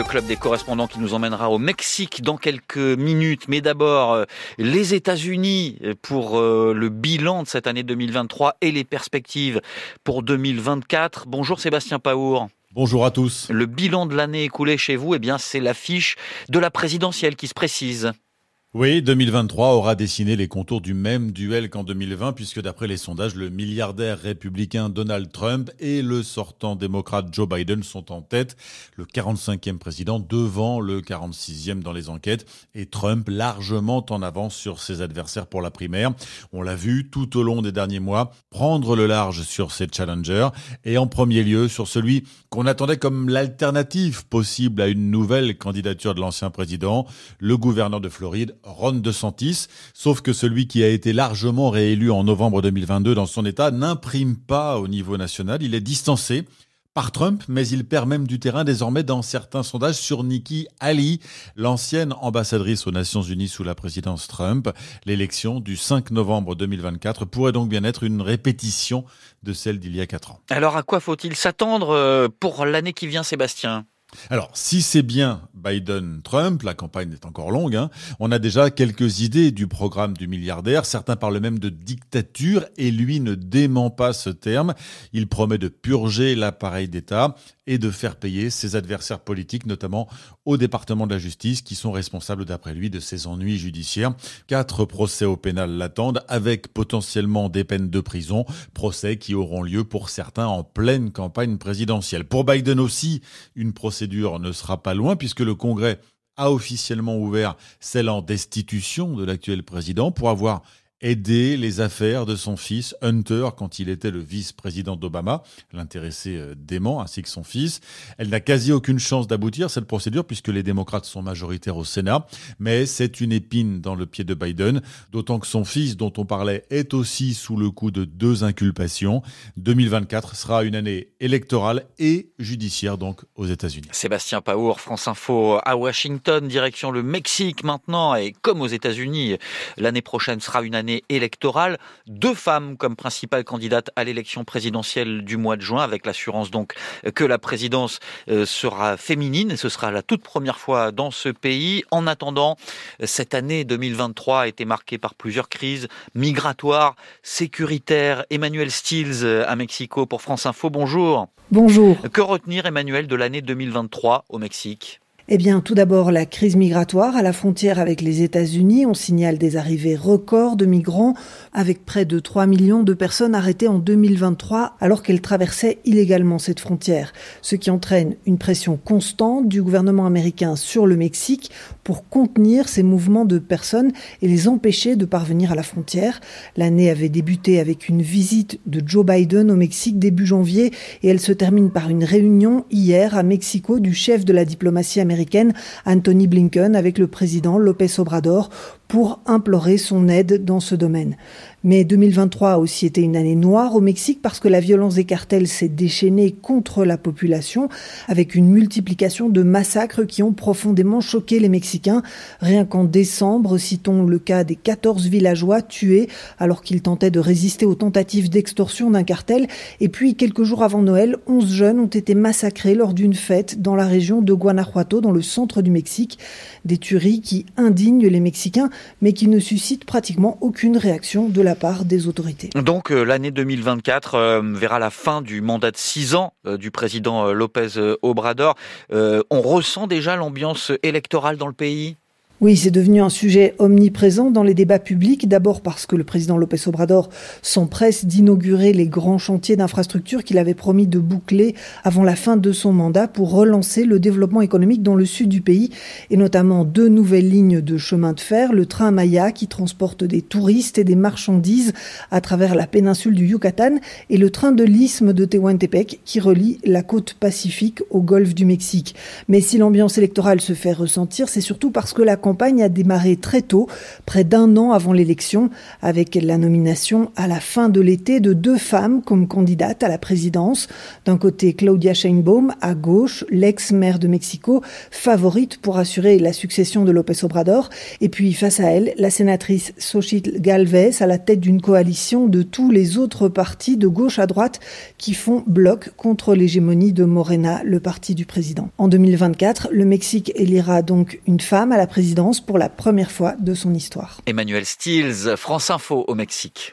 Le club des correspondants qui nous emmènera au Mexique dans quelques minutes. Mais d'abord, euh, les États-Unis pour euh, le bilan de cette année 2023 et les perspectives pour 2024. Bonjour Sébastien Paour. Bonjour à tous. Le bilan de l'année écoulée chez vous, eh bien, c'est l'affiche de la présidentielle qui se précise. Oui, 2023 aura dessiné les contours du même duel qu'en 2020, puisque d'après les sondages, le milliardaire républicain Donald Trump et le sortant démocrate Joe Biden sont en tête, le 45e président devant le 46e dans les enquêtes, et Trump largement en avance sur ses adversaires pour la primaire. On l'a vu tout au long des derniers mois prendre le large sur ses challengers, et en premier lieu sur celui qu'on attendait comme l'alternative possible à une nouvelle candidature de l'ancien président, le gouverneur de Floride, Ron DeSantis, sauf que celui qui a été largement réélu en novembre 2022 dans son État n'imprime pas au niveau national, il est distancé par Trump, mais il perd même du terrain désormais dans certains sondages sur Nikki Haley, l'ancienne ambassadrice aux Nations Unies sous la présidence Trump. L'élection du 5 novembre 2024 pourrait donc bien être une répétition de celle d'il y a quatre ans. Alors à quoi faut-il s'attendre euh, pour l'année qui vient, Sébastien? Alors, si c'est bien Biden-Trump, la campagne est encore longue, hein, on a déjà quelques idées du programme du milliardaire. Certains parlent même de dictature et lui ne dément pas ce terme. Il promet de purger l'appareil d'État et de faire payer ses adversaires politiques, notamment au département de la justice, qui sont responsables, d'après lui, de ses ennuis judiciaires. Quatre procès au pénal l'attendent, avec potentiellement des peines de prison, procès qui auront lieu pour certains en pleine campagne présidentielle. Pour Biden aussi, une procédure ne sera pas loin, puisque le Congrès a officiellement ouvert celle en destitution de l'actuel président pour avoir aider les affaires de son fils Hunter quand il était le vice-président d'Obama, l'intéressé euh, dément ainsi que son fils. Elle n'a quasi aucune chance d'aboutir, cette procédure, puisque les démocrates sont majoritaires au Sénat, mais c'est une épine dans le pied de Biden, d'autant que son fils, dont on parlait, est aussi sous le coup de deux inculpations. 2024 sera une année électorale et judiciaire, donc, aux États-Unis. Sébastien Paour, France Info à Washington, direction le Mexique maintenant, et comme aux États-Unis, l'année prochaine sera une année électorale. Deux femmes comme principales candidates à l'élection présidentielle du mois de juin, avec l'assurance donc que la présidence euh, sera féminine. Ce sera la toute première fois dans ce pays. En attendant, cette année 2023 a été marquée par plusieurs crises migratoires, sécuritaires. Emmanuel Stills euh, à Mexico pour France Info. Bonjour. Bonjour. Que retenir, Emmanuel, de l'année 2023 au Mexique? Eh bien, tout d'abord, la crise migratoire à la frontière avec les États-Unis. On signale des arrivées records de migrants, avec près de 3 millions de personnes arrêtées en 2023 alors qu'elles traversaient illégalement cette frontière, ce qui entraîne une pression constante du gouvernement américain sur le Mexique pour contenir ces mouvements de personnes et les empêcher de parvenir à la frontière. L'année avait débuté avec une visite de Joe Biden au Mexique début janvier et elle se termine par une réunion hier à Mexico du chef de la diplomatie américaine Anthony Blinken, avec le président Lopez Obrador pour implorer son aide dans ce domaine. Mais 2023 a aussi été une année noire au Mexique parce que la violence des cartels s'est déchaînée contre la population avec une multiplication de massacres qui ont profondément choqué les Mexicains. Rien qu'en décembre, citons le cas des 14 villageois tués alors qu'ils tentaient de résister aux tentatives d'extorsion d'un cartel. Et puis, quelques jours avant Noël, 11 jeunes ont été massacrés lors d'une fête dans la région de Guanajuato, dans le centre du Mexique. Des tueries qui indignent les Mexicains, mais qui ne suscitent pratiquement aucune réaction de la part des autorités. Donc euh, l'année 2024 euh, verra la fin du mandat de six ans euh, du président Lopez Obrador. on ressent déjà l'ambiance électorale dans le pays? Oui, c'est devenu un sujet omniprésent dans les débats publics, d'abord parce que le président Lopez Obrador s'empresse d'inaugurer les grands chantiers d'infrastructures qu'il avait promis de boucler avant la fin de son mandat pour relancer le développement économique dans le sud du pays, et notamment deux nouvelles lignes de chemin de fer, le train Maya qui transporte des touristes et des marchandises à travers la péninsule du Yucatan, et le train de l'isthme de Tehuantepec qui relie la côte pacifique au golfe du Mexique. Mais si l'ambiance électorale se fait ressentir, c'est surtout parce que la a démarré très tôt, près d'un an avant l'élection, avec la nomination à la fin de l'été de deux femmes comme candidates à la présidence. D'un côté, Claudia Sheinbaum, à gauche, l'ex-maire de Mexico, favorite pour assurer la succession de López Obrador. Et puis, face à elle, la sénatrice Xochitl Galvez, à la tête d'une coalition de tous les autres partis de gauche à droite qui font bloc contre l'hégémonie de Morena, le parti du président. En 2024, le Mexique élira donc une femme à la pour la première fois de son histoire. Emmanuel Stills, France Info au Mexique.